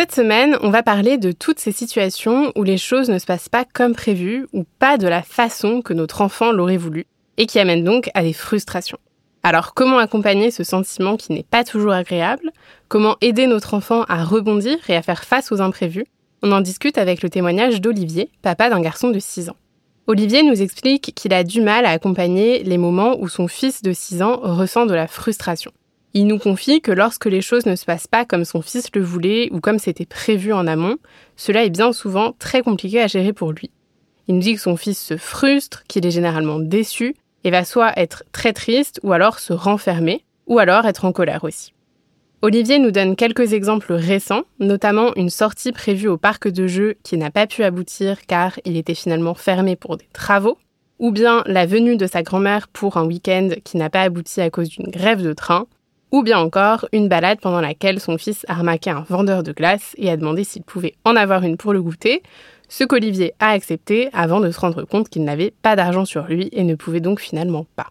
Cette semaine, on va parler de toutes ces situations où les choses ne se passent pas comme prévu ou pas de la façon que notre enfant l'aurait voulu et qui amènent donc à des frustrations. Alors comment accompagner ce sentiment qui n'est pas toujours agréable? Comment aider notre enfant à rebondir et à faire face aux imprévus? On en discute avec le témoignage d'Olivier, papa d'un garçon de 6 ans. Olivier nous explique qu'il a du mal à accompagner les moments où son fils de 6 ans ressent de la frustration. Il nous confie que lorsque les choses ne se passent pas comme son fils le voulait ou comme c'était prévu en amont, cela est bien souvent très compliqué à gérer pour lui. Il nous dit que son fils se frustre, qu'il est généralement déçu, et va soit être très triste ou alors se renfermer, ou alors être en colère aussi. Olivier nous donne quelques exemples récents, notamment une sortie prévue au parc de jeux qui n'a pas pu aboutir car il était finalement fermé pour des travaux, ou bien la venue de sa grand-mère pour un week-end qui n'a pas abouti à cause d'une grève de train, ou bien encore une balade pendant laquelle son fils a remarqué un vendeur de glace et a demandé s'il pouvait en avoir une pour le goûter, ce qu'Olivier a accepté avant de se rendre compte qu'il n'avait pas d'argent sur lui et ne pouvait donc finalement pas.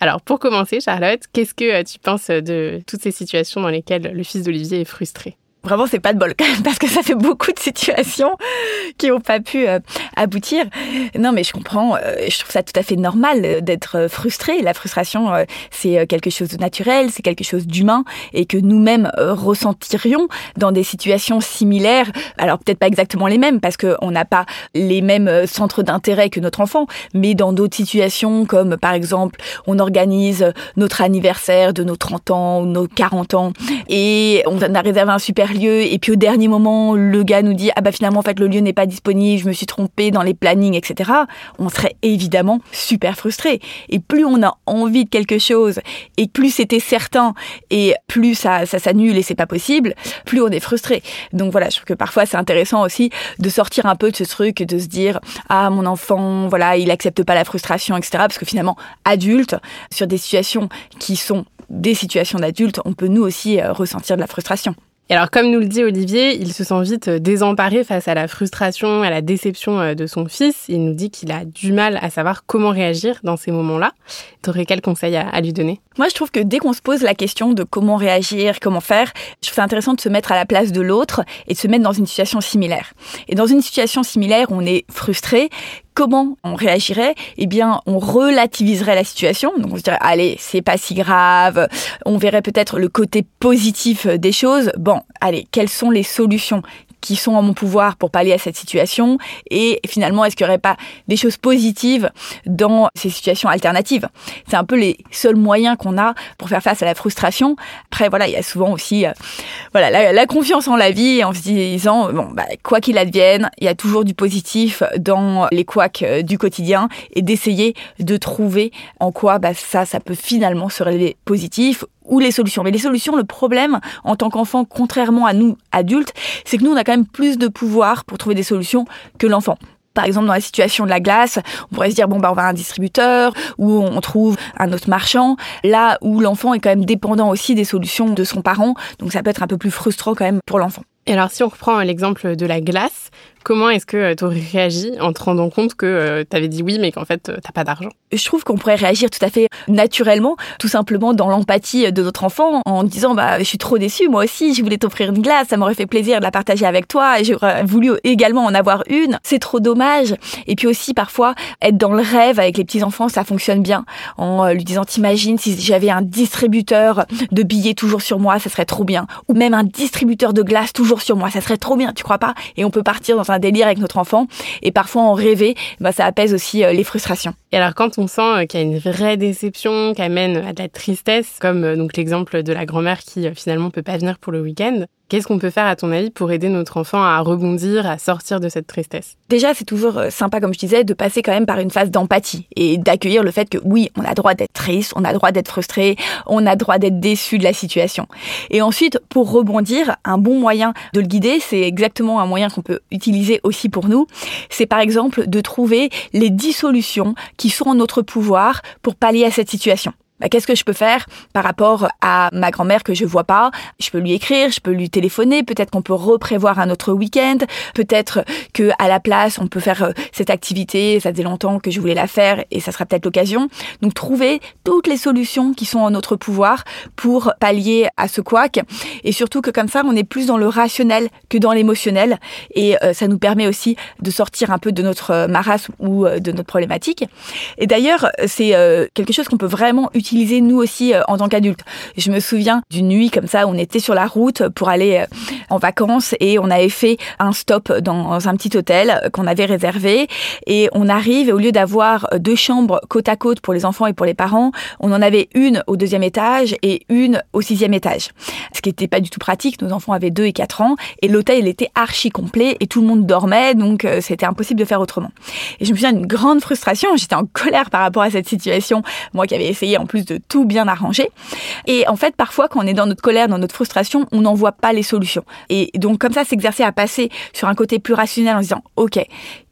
Alors pour commencer, Charlotte, qu'est-ce que euh, tu penses de toutes ces situations dans lesquelles le fils d'Olivier est frustré? Vraiment, c'est pas de bol parce que ça fait beaucoup de situations qui n'ont pas pu euh, aboutir. Non, mais je comprends. Euh, je trouve ça tout à fait normal euh, d'être frustré. La frustration, c'est quelque chose de naturel, c'est quelque chose d'humain et que nous-mêmes ressentirions dans des situations similaires. Alors peut-être pas exactement les mêmes parce qu'on n'a pas les mêmes centres d'intérêt que notre enfant, mais dans d'autres situations comme par exemple, on organise notre anniversaire de nos 30 ans ou nos 40 ans et on a réservé un super lieu et puis au dernier moment le gars nous dit ah bah finalement en fait le lieu n'est pas disponible, je me suis trompé dans les plannings etc. On serait évidemment super frustré. Et plus on a envie de quelque chose et plus c'était certain et plus ça ça s'annule et c'est pas possible, plus on est frustré. Donc voilà, je trouve que parfois c'est intéressant aussi de sortir un peu de ce truc de se dire ah mon enfant voilà il accepte pas la frustration etc. Parce que finalement adulte sur des situations qui sont des situations d'adultes, on peut nous aussi euh, ressentir de la frustration. Et alors, comme nous le dit Olivier, il se sent vite euh, désemparé face à la frustration, à la déception euh, de son fils. Il nous dit qu'il a du mal à savoir comment réagir dans ces moments-là. Tu aurais quel conseil à, lui donner? Moi, je trouve que dès qu'on se pose la question de comment réagir, comment faire, je trouve ça intéressant de se mettre à la place de l'autre et de se mettre dans une situation similaire. Et dans une situation similaire, on est frustré comment on réagirait Eh bien, on relativiserait la situation. Donc, on se dirait, allez, c'est pas si grave. On verrait peut-être le côté positif des choses. Bon, allez, quelles sont les solutions? Qui sont en mon pouvoir pour pallier à cette situation et finalement est-ce qu'il n'y aurait pas des choses positives dans ces situations alternatives? C'est un peu les seuls moyens qu'on a pour faire face à la frustration. Après voilà il y a souvent aussi euh, voilà la, confiance en la vie en se disant bon bah, quoi qu'il advienne il y a toujours du positif dans les couacs euh, du quotidien et d'essayer de trouver en quoi bah, ça ça peut finalement se révéler positif ou les solutions. Mais les solutions, le problème en tant qu'enfant, contrairement à nous adultes, c'est que nous, on a quand même plus de pouvoir pour trouver des solutions que l'enfant. Par exemple, dans la situation de la glace, on pourrait se dire bon bah on va à un distributeur ou on trouve un autre marchand. Là où l'enfant est quand même dépendant aussi des solutions de son parent, donc ça peut être un peu plus frustrant quand même pour l'enfant. Et alors, si on reprend l'exemple de la glace, comment est-ce que euh, tu aurais réagi en te rendant compte que euh, tu avais dit oui, mais qu'en fait, euh, t'as pas d'argent? Je trouve qu'on pourrait réagir tout à fait naturellement, tout simplement dans l'empathie de notre enfant, en disant bah je suis trop déçue, moi aussi, je voulais t'offrir une glace, ça m'aurait fait plaisir de la partager avec toi, et j'aurais voulu également en avoir une. C'est trop dommage. Et puis aussi parfois être dans le rêve avec les petits enfants, ça fonctionne bien, en lui disant t'imagines si j'avais un distributeur de billets toujours sur moi, ça serait trop bien, ou même un distributeur de glace toujours sur moi, ça serait trop bien, tu crois pas? Et on peut partir dans un délire avec notre enfant et parfois en rêver, bah, ça apaise aussi euh, les frustrations. Et alors quand on sent euh, qu'il y a une vraie déception, qui amène à de la tristesse, comme euh, donc l'exemple de la grand-mère qui finalement peut pas venir pour le week-end, Qu'est-ce qu'on peut faire à ton avis pour aider notre enfant à rebondir, à sortir de cette tristesse? Déjà, c'est toujours euh, sympa, comme je disais, de passer quand même par une phase d'empathie et d'accueillir le fait que oui, on a droit d'être triste, on a droit d'être frustré, on a droit d'être déçu de la situation. Et ensuite, pour rebondir, un bon moyen de le guider, c'est exactement un moyen qu'on peut utiliser aussi pour nous. C'est par exemple de trouver les 10 solutions qui sont en notre pouvoir pour pallier à cette situation. Bah, qu'est-ce que je peux faire par rapport à ma grand-mère que je vois pas? Je peux lui écrire, je peux lui téléphoner, peut-être qu'on peut reprévoir un autre week-end, peut-être que à la place on peut faire euh, cette activité, ça faisait longtemps que je voulais la faire et ça sera peut-être l'occasion. Donc trouver toutes les solutions qui sont en notre pouvoir pour pallier à ce couac et surtout que comme ça on est plus dans le rationnel que dans l'émotionnel et euh, ça nous permet aussi de sortir un peu de notre euh, marasme ou de notre problématique. Et d'ailleurs, c'est quelque chose qu'on peut vraiment utiliser nous aussi euh, en tant qu'adultes. Je me souviens d'une nuit comme ça, on était sur la route pour aller euh, en vacances et on avait fait un stop dans un petit hôtel qu'on avait réservé et on arrive et au lieu d'avoir deux chambres côte à côte pour les enfants et pour les parents, on en avait une au deuxième étage et une au sixième étage. Ce qui n'était pas du tout pratique. Nos enfants avaient deux et quatre ans et l'hôtel était archi complet et tout le monde dormait donc euh, c'était impossible de faire autrement. Et je me souviens d'une grande frustration. J'étais en colère par rapport à cette situation. Moi qui avais essayé en plus de tout bien arranger. Et en fait, parfois, quand on est dans notre colère, dans notre frustration, on n'en voit pas les solutions. Et donc, comme ça, s'exercer à passer sur un côté plus rationnel en disant, OK,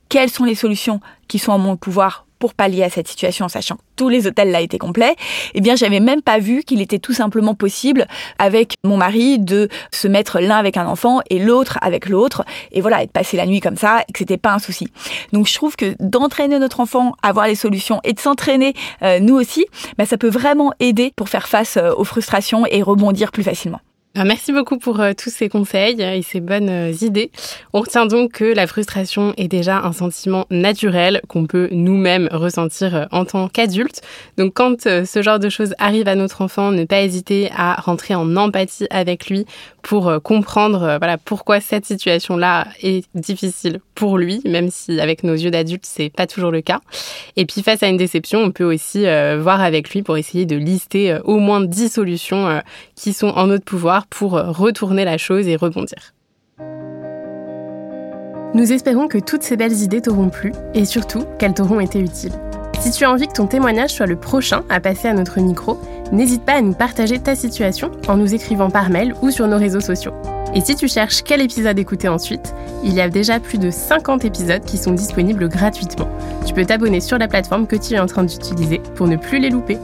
quelles sont les solutions qui sont en mon pouvoir pour pallier à cette situation, sachant que tous les hôtels là étaient complets, eh bien, j'avais même pas vu qu'il était tout simplement possible avec mon mari de se mettre l'un avec un enfant et l'autre avec l'autre, et voilà, et de passer la nuit comme ça, et que c'était pas un souci. Donc, je trouve que d'entraîner notre enfant à voir les solutions et de s'entraîner euh, nous aussi, bah, ça peut vraiment aider pour faire face euh, aux frustrations et rebondir plus facilement. Ah, merci beaucoup pour euh, tous ces conseils et ces bonnes euh, idées. On retient donc que la frustration est déjà un sentiment naturel qu'on peut nous-mêmes ressentir euh, en tant qu'adultes. Donc quand ce genre de choses arrive à notre enfant, ne pas hésiter à rentrer en empathie avec lui pour comprendre pourquoi cette situation-là est difficile pour lui, même si avec nos yeux d'adultes c'est pas toujours le cas. Et puis face à une déception, on peut aussi voir avec lui pour essayer de lister au moins 10 solutions qui sont en notre pouvoir pour retourner la chose et rebondir. Nous espérons que toutes ces belles idées t'auront plu et surtout qu'elles t'auront été utiles. Si tu as envie que ton témoignage soit le prochain à passer à notre micro, n'hésite pas à nous partager ta situation en nous écrivant par mail ou sur nos réseaux sociaux. Et si tu cherches quel épisode écouter ensuite, il y a déjà plus de 50 épisodes qui sont disponibles gratuitement. Tu peux t'abonner sur la plateforme que tu es en train d'utiliser pour ne plus les louper.